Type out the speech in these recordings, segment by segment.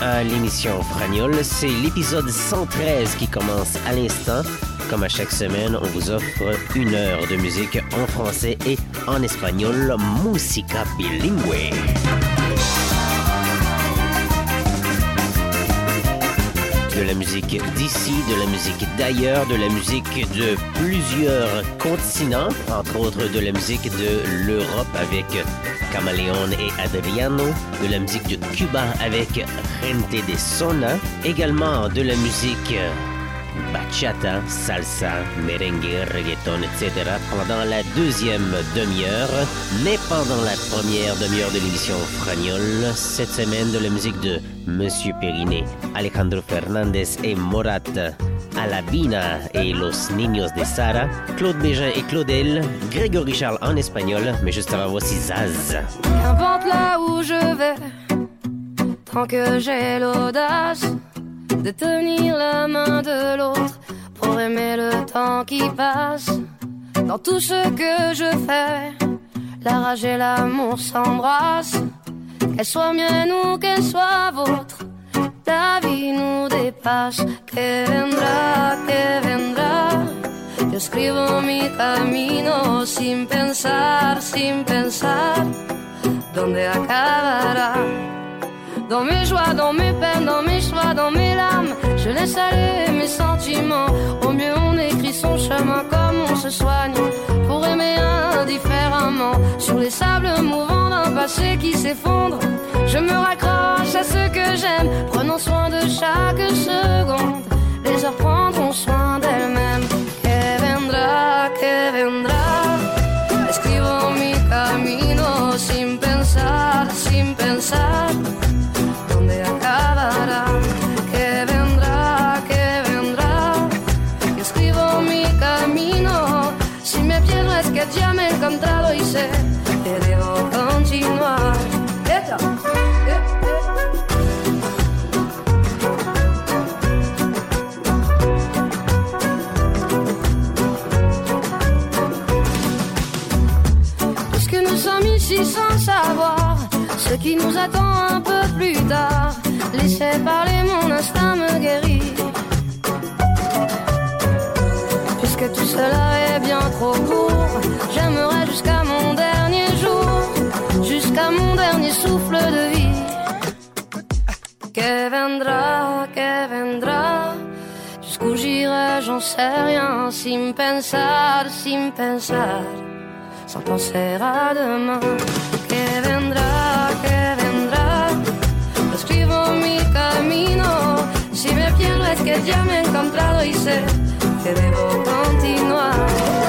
À l'émission Fragnol. C'est l'épisode 113 qui commence à l'instant. Comme à chaque semaine, on vous offre une heure de musique en français et en espagnol, musica bilingue. De la musique d'ici, de la musique d'ailleurs, de la musique de plusieurs continents, entre autres de la musique de l'Europe avec Camaleon et Adriano, de la musique de Cuba avec Gente de Sona, également de la musique bachata, salsa, merengue, reggaeton, etc. pendant la deuxième demi-heure. Mais pendant la première demi-heure de l'émission Fragnol, cette semaine de la musique de Monsieur Periné, Alejandro Fernandez et Morat, Alabina et Los Niños de Sara, Claude Bégin et Claudel, Grégory Charles en espagnol, mais juste avant voici Zaz. Qu'importe là où je vais, tant que j'ai l'audace de tenir la main de l'autre pour aimer le temps qui passe. Dans tout ce que je fais, la rage et l'amour s'embrassent. Qu'elle soit mienne ou qu'elle soit vôtre, la vie nous dépasse. Que vendrá, que vendrá. Yo escribo mi camino sin pensar, sin pensar dónde acabará? Dans mes joies, dans mes peines, dans mes choix, dans mes larmes, je laisse aller mes sentiments. Au mieux, on écrit son chemin comme on se soigne pour aimer indifféremment. Sur les sables mouvants d'un passé qui s'effondre, je me raccroche à ce que j'aime, prenons soin de chaque seconde. Les heures prendront soin d'elles-mêmes. Que vendrá. Ce qui nous attend un peu plus tard. Laissez parler, mon instinct me guérit. Puisque tout cela est bien trop court, j'aimerais jusqu'à mon dernier jour, jusqu'à mon dernier souffle de vie. Que vendrá, que vendrá. Jusqu'où j'irai, j'en sais rien, sin pensar, sin pensar sans penser à demain. Que vendrá, que vendrá. Yo escribo mi camino. Si me pierdo es que ya me he encontrado y sé que debo continuar.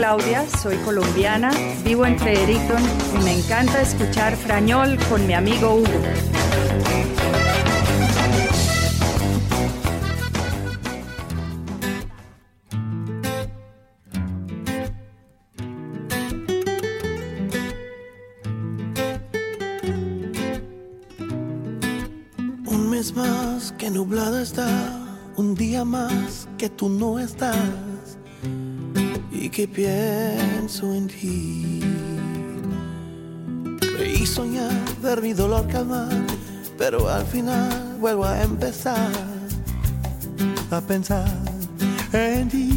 Claudia, soy colombiana, vivo en Fredericton y me encanta escuchar Frañol con mi amigo Hugo. vez más que nublado está, un día más que tú no estás que pienso en ti. Creí soñar, ver mi dolor calmar, pero al final vuelvo a empezar a pensar en ti.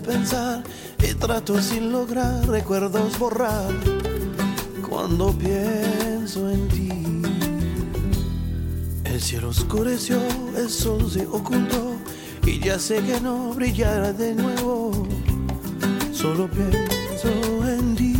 Pensar y trato sin lograr recuerdos borrar cuando pienso en ti. El cielo oscureció, el sol se ocultó y ya sé que no brillará de nuevo. Solo pienso en ti.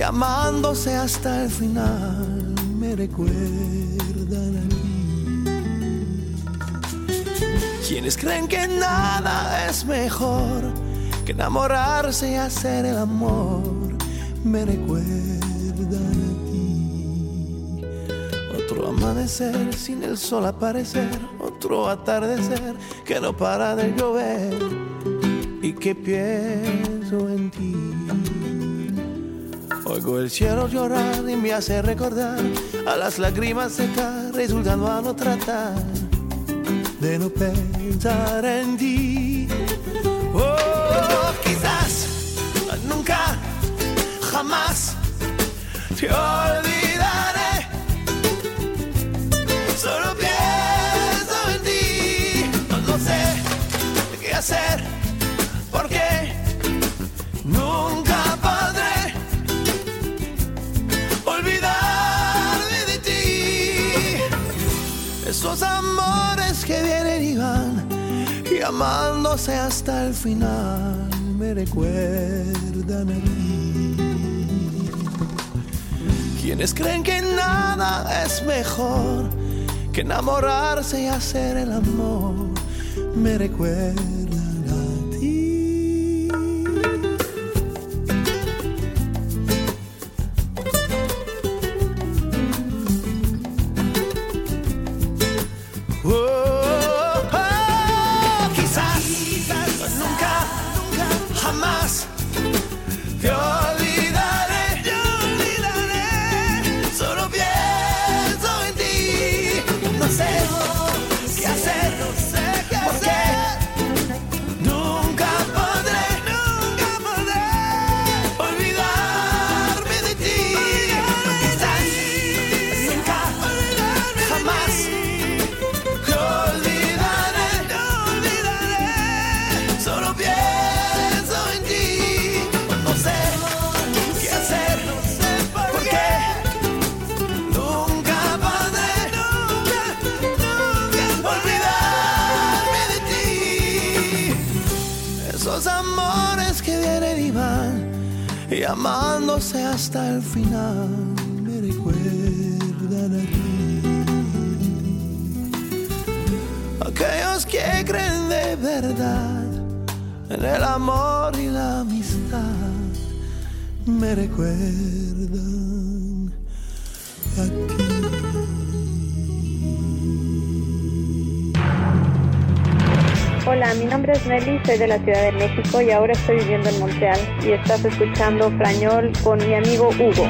Y amándose hasta el final, me recuerdan a mí. Quienes creen que nada es mejor que enamorarse y hacer el amor, me recuerdan a ti. Otro amanecer sin el sol aparecer, otro atardecer que no para de llover y que pienso en ti. Oigo el cielo llorar y me hace recordar a las lágrimas secas, resultando a no tratar de no pensar en ti. Oh, quizás nunca, jamás te olvidaré. Solo pienso en ti. No sé qué hacer Esos amores que vienen y van y amándose hasta el final me recuerdan a mí. Quienes creen que nada es mejor que enamorarse y hacer el amor me recuerdan amores que vienen y van y amándose hasta el final me recuerdan a ti. Aquellos que creen de verdad en el amor y la amistad me recuerdan a Hola, mi nombre es Nelly, soy de la Ciudad de México y ahora estoy viviendo en Montreal y estás escuchando Frañol con mi amigo Hugo.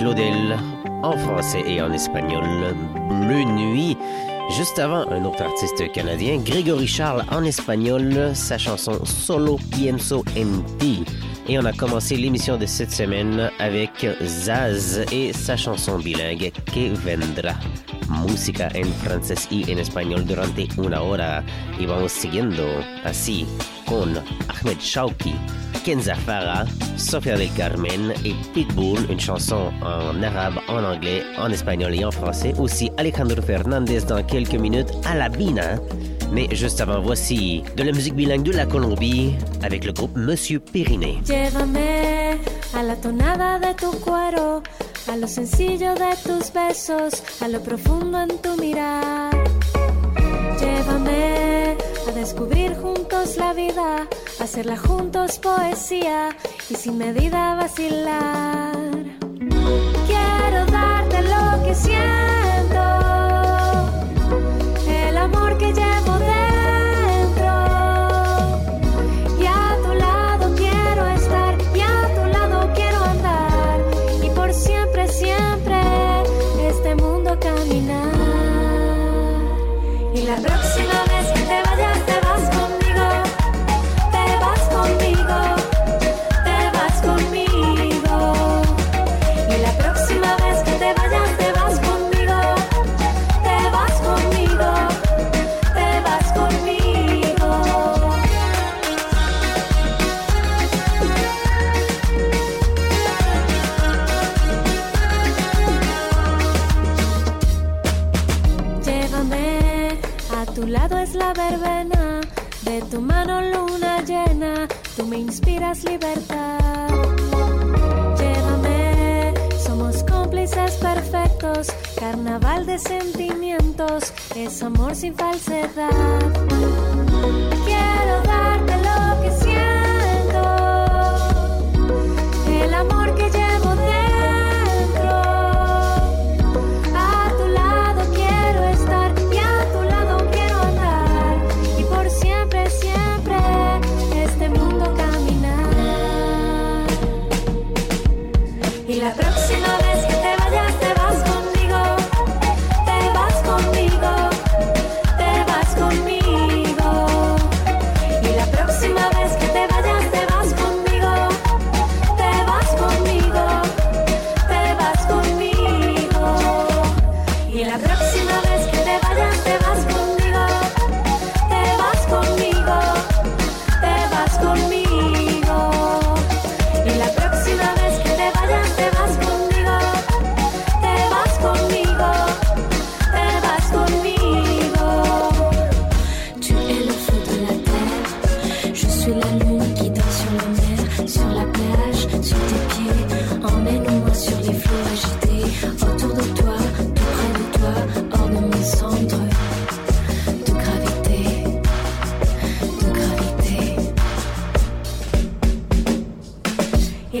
Claudel en français et en espagnol. Bleu Nuit. Juste avant, un autre artiste canadien, Grégory Charles en espagnol, sa chanson Solo Pienso en ti. Et on a commencé l'émission de cette semaine avec Zaz et sa chanson bilingue Que Vendra. Música en francés y en español durante una hora. Y vamos siguiendo así con Ahmed Shauki, Kenza Farah, Sofia del Carmen et Pitbull, une chanson en arabe, en anglais, en espagnol et en français. Aussi Alejandro Fernandez dans quelques minutes à la Bina. Mais juste avant, voici de la musique bilingue de la Colombie avec le groupe Monsieur Périnée. A la tonada de tu cuero, a lo sencillo de tus besos, a lo profundo en tu mirar. Llévame a descubrir juntos la vida, hacerla juntos poesía y sin medida vacilar. Quiero darte lo que siento, amor sin falsedad.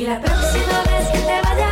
Y la próxima vez que te vaya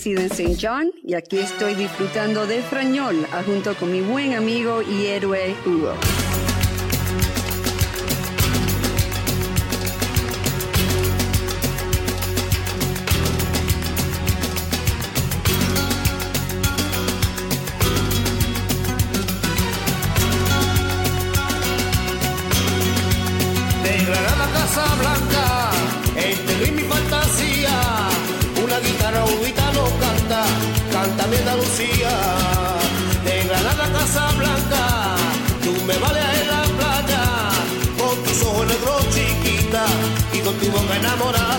resido en St. John y aquí estoy disfrutando de Frañol ah, junto con mi buen amigo y héroe Hugo. enamorado.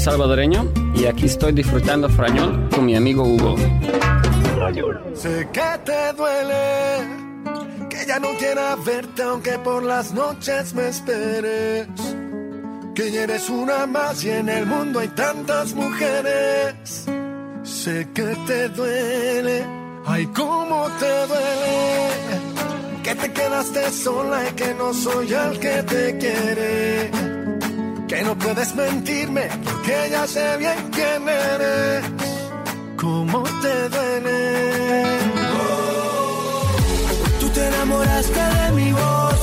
Salvadoreño y aquí estoy disfrutando frañol con mi amigo Hugo. Sé que te duele, que ya no quiera verte aunque por las noches me esperes. Que ya eres una más y en el mundo hay tantas mujeres. Sé que te duele, ay cómo te duele. Que te quedaste sola y que no soy el que te quiere. No puedes mentirme porque ya sé bien quién eres. ¿Cómo te duele? Tú te enamoraste de mi voz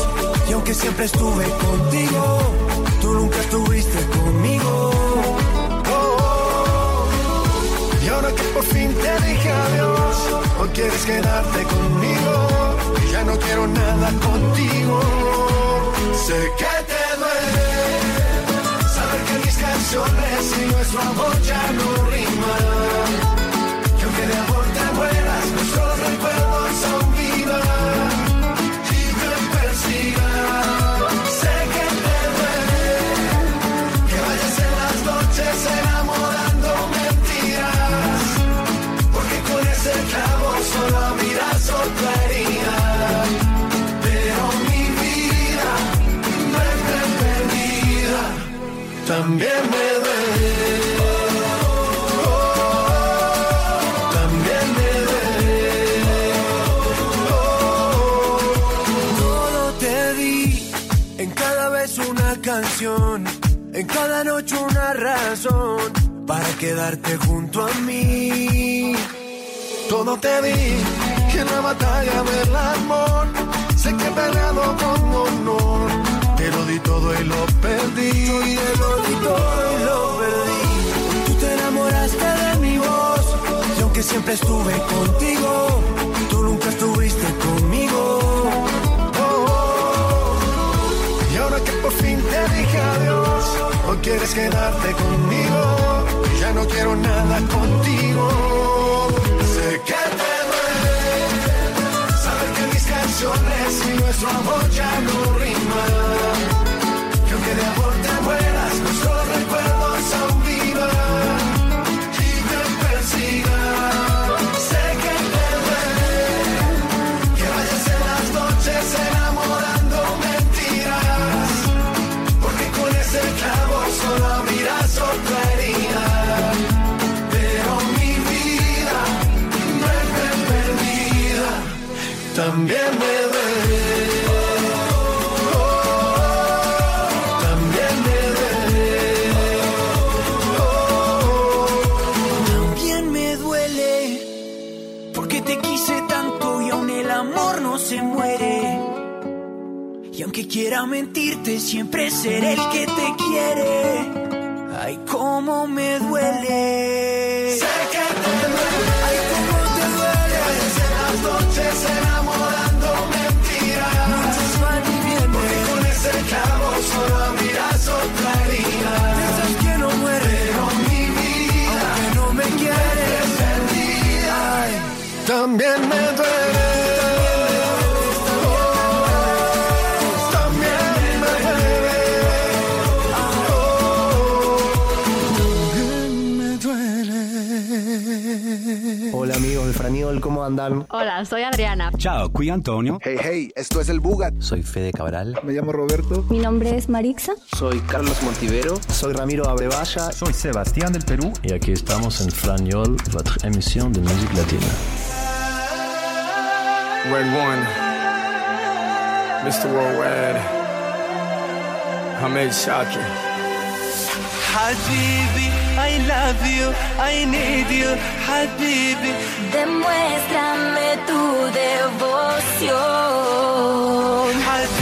y aunque siempre estuve contigo, tú nunca estuviste conmigo. Oh, y ahora que por fin te dije adiós, hoy quieres quedarte conmigo ya no quiero nada contigo. Sé que canciones y nuestro amor ya no riman. Que aunque de amor te mueras, nuestros recuerdos aún vivan cada noche una razón para quedarte junto a mí. Todo te di, que en la batalla del amor, sé que he peleado con honor. Te lo di todo y lo perdí. Te lo di todo y lo perdí. Tú te enamoraste de mi voz. Y aunque siempre estuve contigo, tú nunca estuviste conmigo. Oh, oh. Y ahora que por fin te dije adiós, hoy quieres quedarte conmigo. Ya no quiero nada contigo. Sé que te duele saber que mis canciones y nuestro amor ya no riman. Quiera mentirte, siempre seré el que te quiere. Ay, cómo me duele. Sé que te duele. Ay, cómo te duele. en las noches enamorando mentiras. Muchos van y vienen. Porque con ese clavo solo abrirás otra herida. Piensas que no muere. Pero mi vida, aunque no me quieres, perdida. Ay, también me duele. Andan? Hola, soy Adriana. Ciao, qui Antonio. Hey, hey, esto es el Bugat. Soy Fede Cabral. Me llamo Roberto. Mi nombre es Marixa. Soy Carlos Montivero. Soy Ramiro Abrevaya. Soy Sebastián del Perú. Et aquí estamos en Franiol, votre émission de musique latine. Red One, Mr. Worldwide, Hamed Shaki. Habibi, I love you, I need you, Habibi. Demuéstrame tu devoción. Habibi,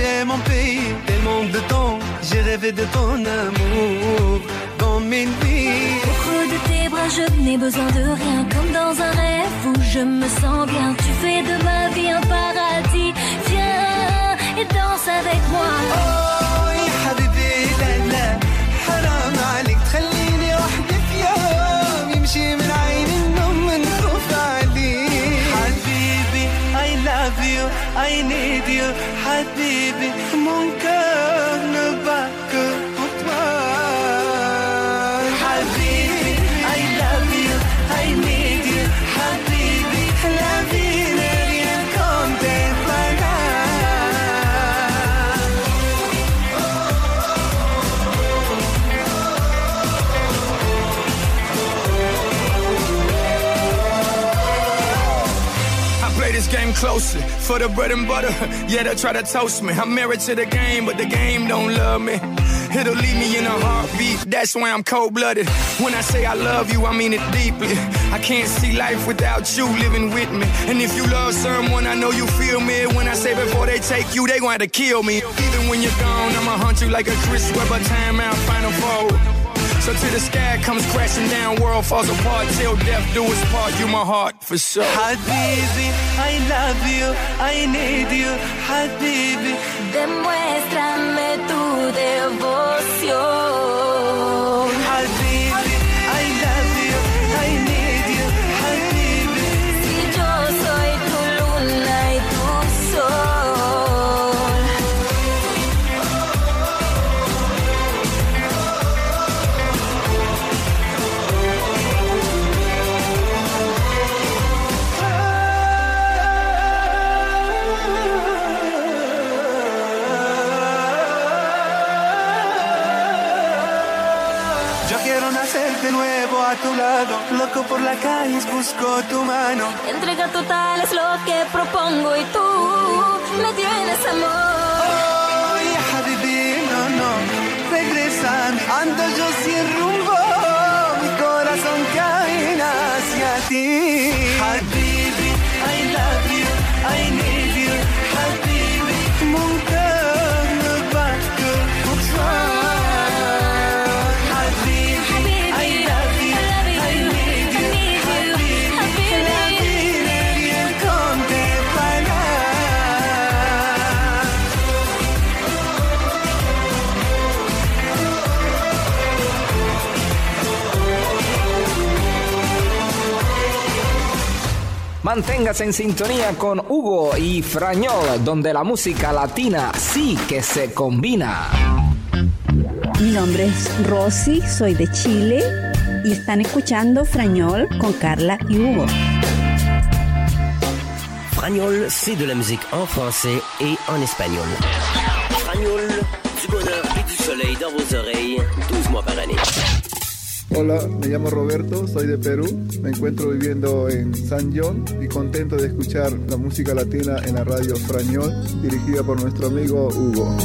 es mon pays. Tellement de temps, j'ai rêvé de ton amour dans mes nuits. Au creux de tes bras, je n'ai besoin de rien. Comme dans un rêve où je me sens bien. Tu fais de ma vie un paradis. Viens et danse avec moi. Oh, يا for the bread and butter. Yeah, they try to toast me. I'm married to the game, but the game don't love me. It'll leave me in a heartbeat. That's why I'm cold blooded. When I say I love you, I mean it deeply. I can't see life without you living with me. And if you love someone, I know you feel me. When I say before they take you, they going to kill me. Even when you're gone, I'ma hunt you like a Chris Webber timeout final four. So to the sky comes crashing down, world falls apart. Till death do us part, you my heart for sure. Habibi, I love you, I need you, Habibi. Demuéstrame tu devoción. A tu lado, loco por la calle busco tu mano. Entrega total es lo que propongo y tú me tienes amor. Oh, ya Habibi, no, no, regrésame. Ando yo sin rumbo, mi corazón camina hacia ti. Habibi, I love you, I need Manténgase en sintonía con Hugo y Frañol, donde la música latina sí que se combina. Mi nombre es Rosy, soy de Chile y están escuchando Frañol con Carla y Hugo. Fragnol, c'est de la musique en français et en espagnol. Fragnol, du bonheur et du soleil dans vos oreilles, 12 mois par année. Hola, me llamo Roberto, soy de Perú, me encuentro viviendo en San John y contento de escuchar la música latina en la radio Frañol, dirigida por nuestro amigo Hugo.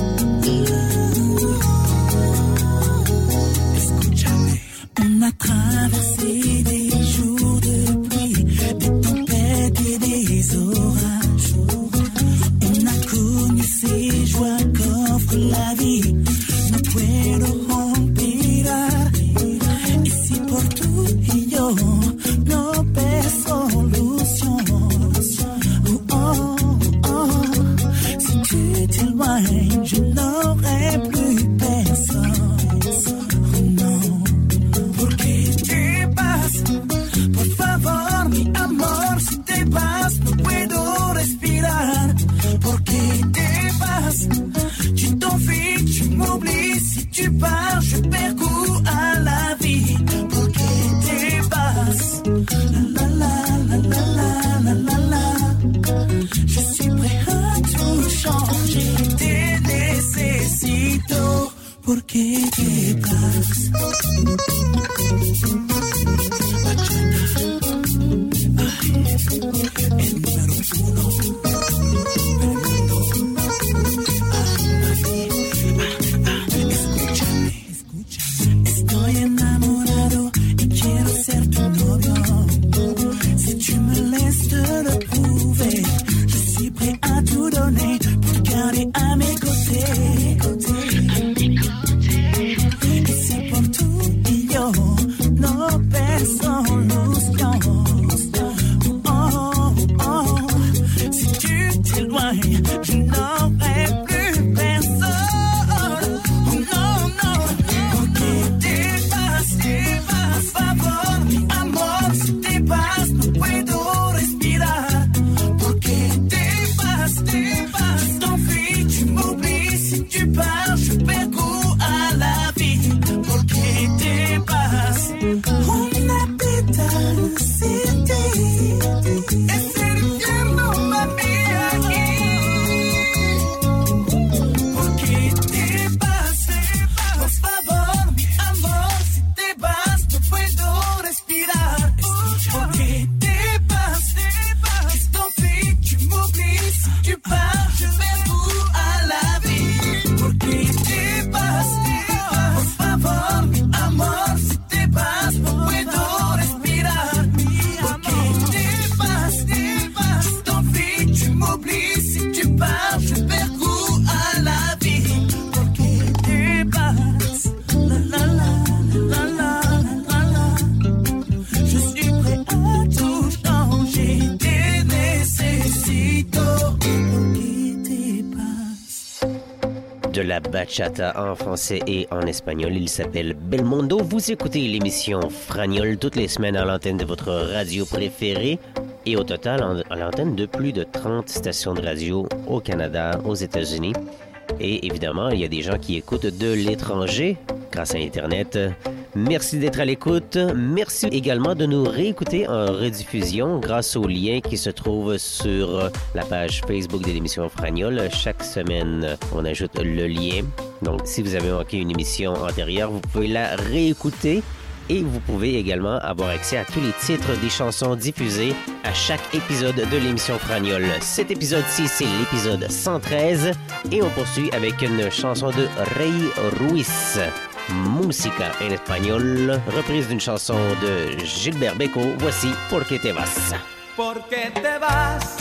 La bachata en français et en espagnol. Il s'appelle Belmondo. Vous écoutez l'émission Fragnol toutes les semaines à l'antenne de votre radio préférée et au total à l'antenne de plus de 30 stations de radio au Canada, aux États-Unis. Et évidemment, il y a des gens qui écoutent de l'étranger grâce à Internet. Merci d'être à l'écoute. Merci également de nous réécouter en rediffusion grâce au lien qui se trouve sur la page Facebook de l'émission Fragnol. Chaque semaine, on ajoute le lien. Donc, si vous avez manqué une émission antérieure, vous pouvez la réécouter et vous pouvez également avoir accès à tous les titres des chansons diffusées à chaque épisode de l'émission Fragnol. Cet épisode-ci, c'est l'épisode 113 et on poursuit avec une chanson de Ray Ruiz. Música en espagnol, reprise d'une chanson de Gilbert Beco. Voici Porque te vas. Te vas.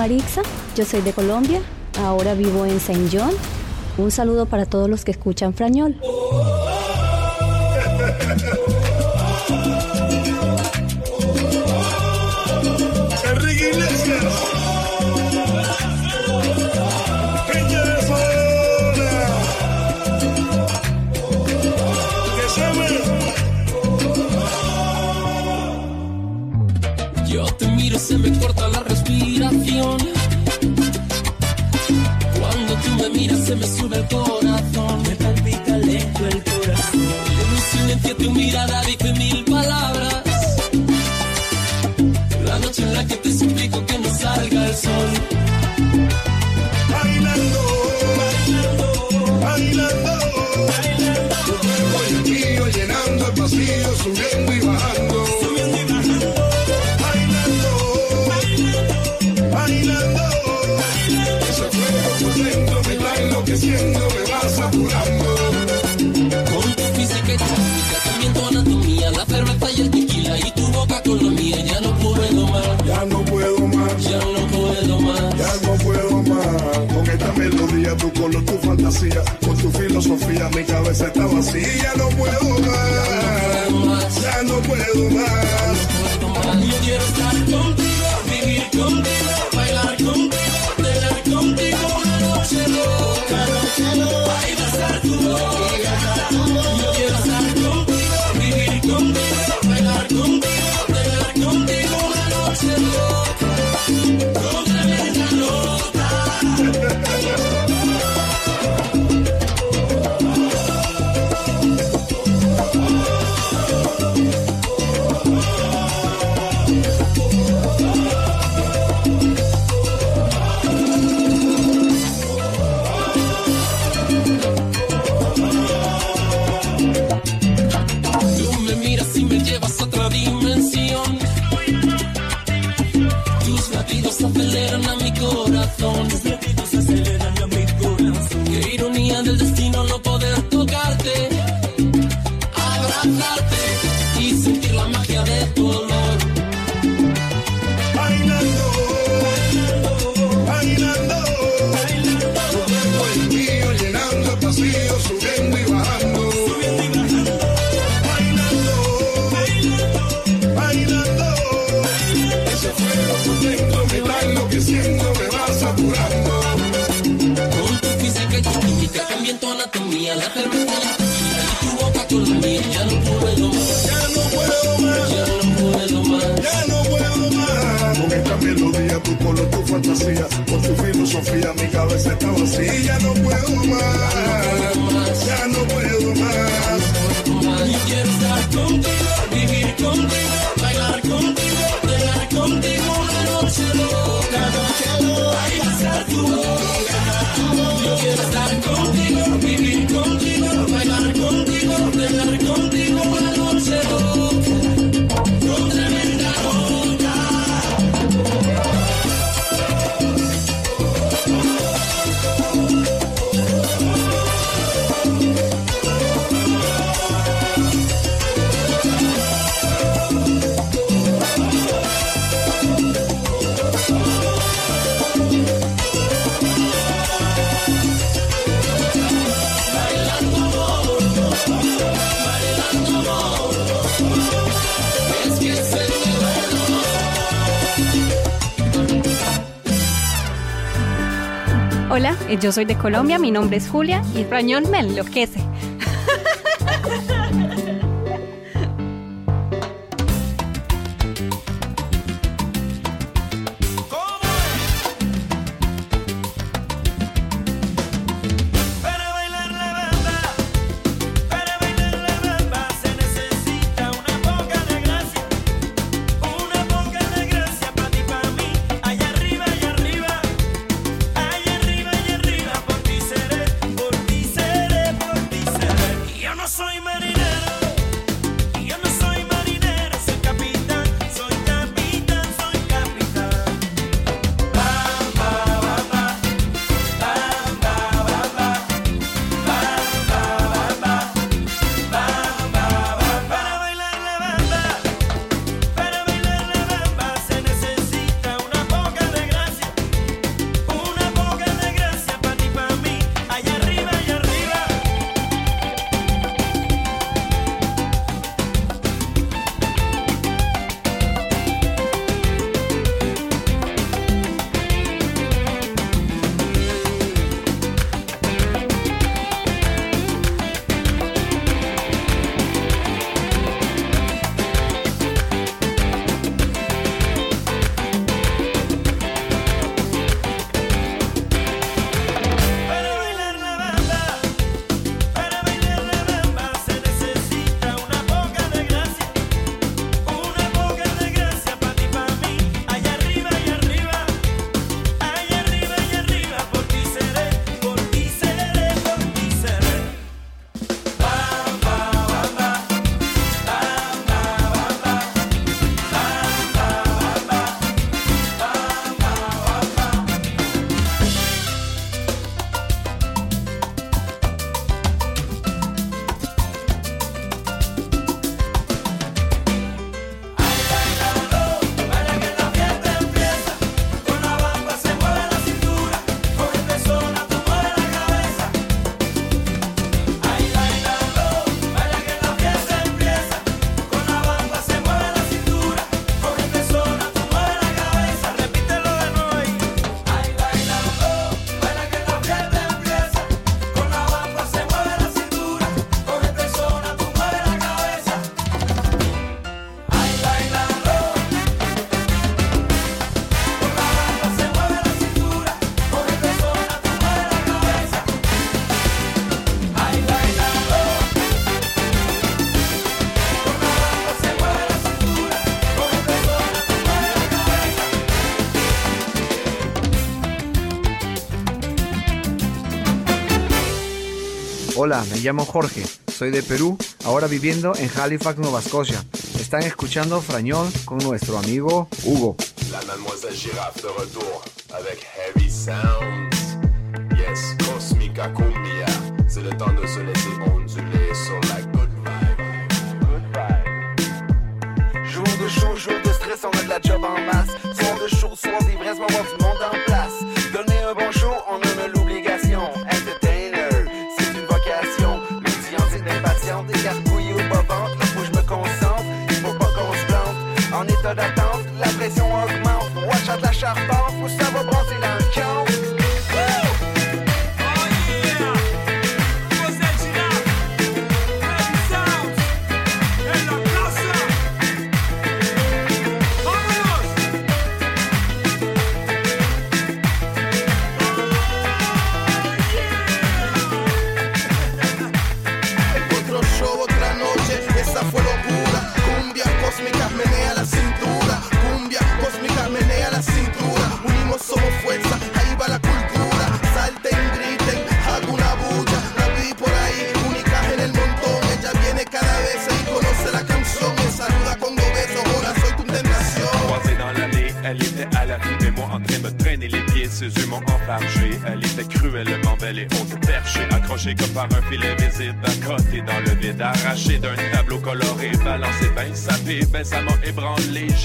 Marixa, yo soy de Colombia, ahora vivo en Saint John. Un saludo para todos los que escuchan Frañol. Yo soy de Colombia, mi nombre es Julia y Rañón me enloquece. Hola, me llamo Jorge, soy de Perú, ahora viviendo en Halifax, Nueva Escocia. Están escuchando Frañón con nuestro amigo Hugo. La Mademoiselle Giraffe de retour avec Heavy Sounds. Yes, Cosmica Cumbia. C'est le temps de se laisser onduler sur la good vibe. Good vibe. Jour de show, jour de stress, on a de la job en masse. Soir de show, soir d'ivresse, moment du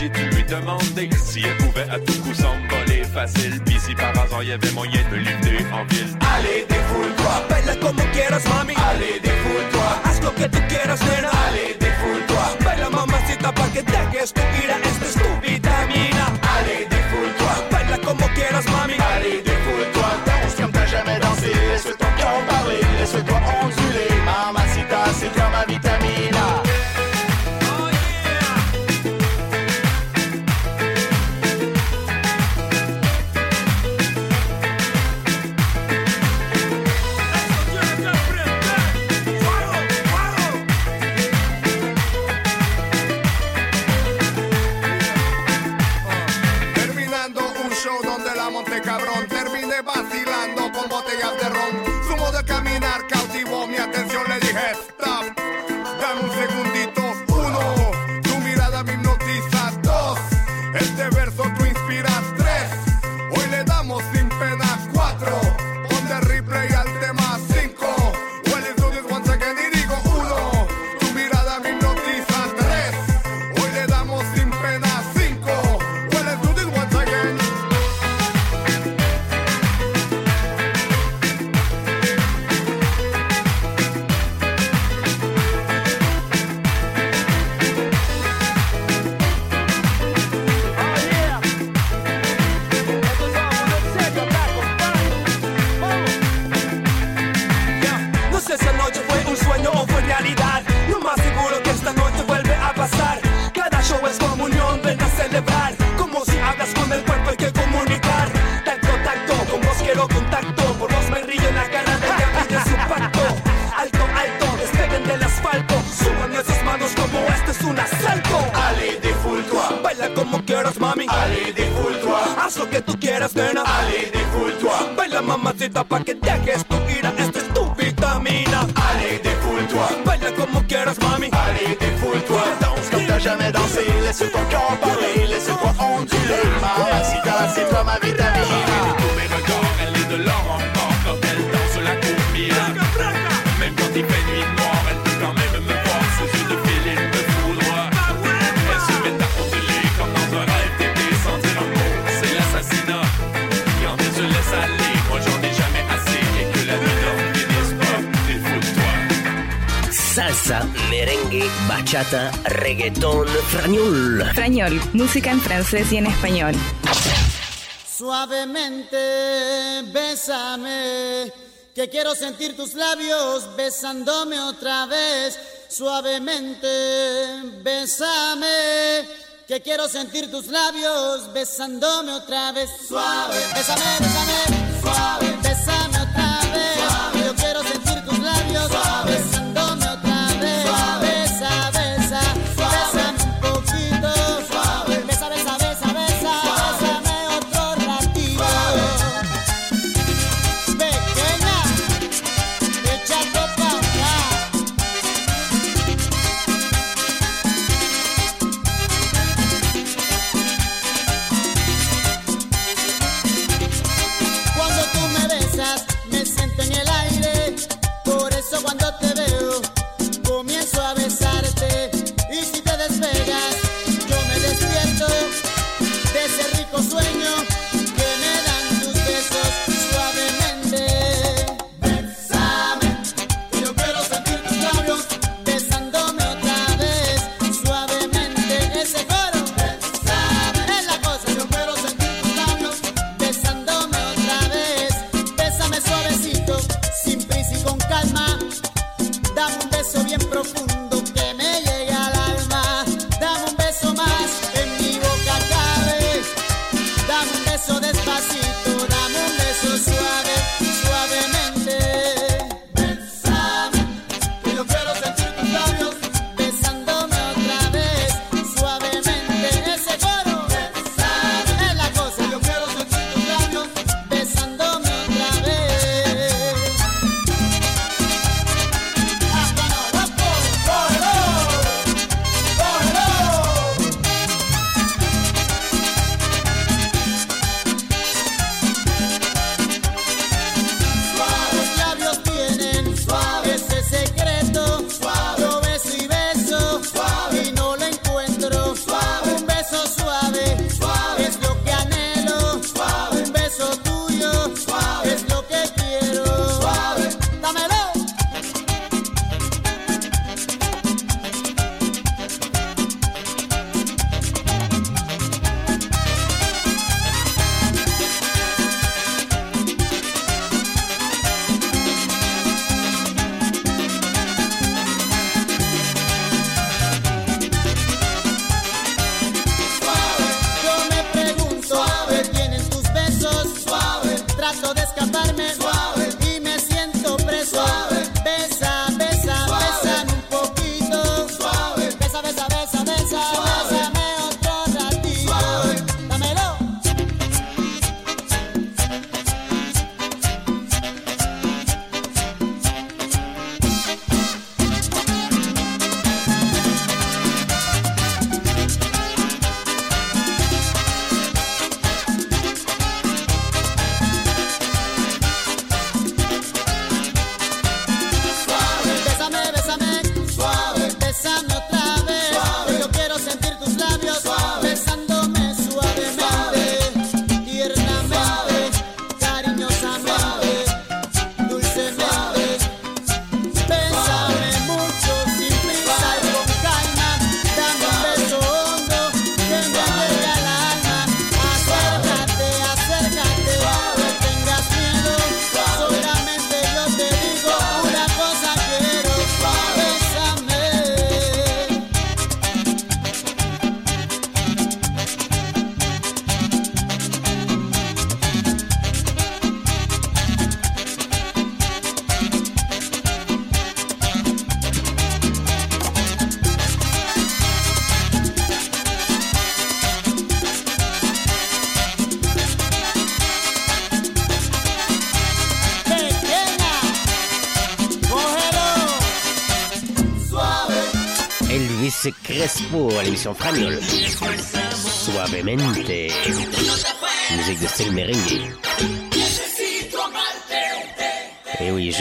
tu lui demandes bachata, reggaetón, frañol. Frañol, música en francés y en español. Suavemente, bésame, que quiero sentir tus labios besándome otra vez. Suavemente, bésame, que quiero sentir tus labios besándome otra vez. Suave, bésame, bésame, suave.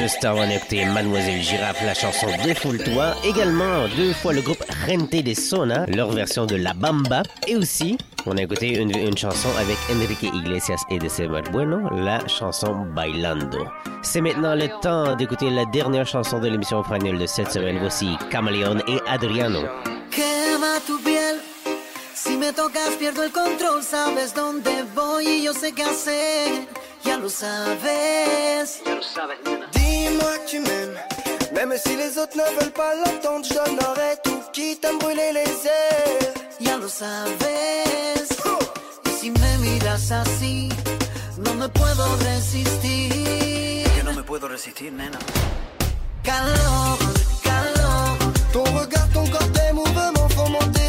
juste avant d'écouter Mademoiselle Girafe, la chanson Défoule-toi. Également, deux fois le groupe Rente des Sona, leur version de La Bamba. Et aussi, on a écouté une, une chanson avec Enrique Iglesias et de December Bueno, la chanson Bailando. C'est maintenant le temps d'écouter la dernière chanson de l'émission espagnole de cette semaine. Voici Camaleon et Adriano. Tu. Si me. Ya lo sabes. Ya lo sabes. dis-moi que tu m'aimes. Même si les autres ne veulent pas l'entendre, je donnerai tout quitte à me brûler les ailes. Ya lo sabes. Y si me miras así, no me puedo resistir. Yo no me puedo resistir, nena. Calor, calor. Ton regard, ton corps, tes mouvements font monter.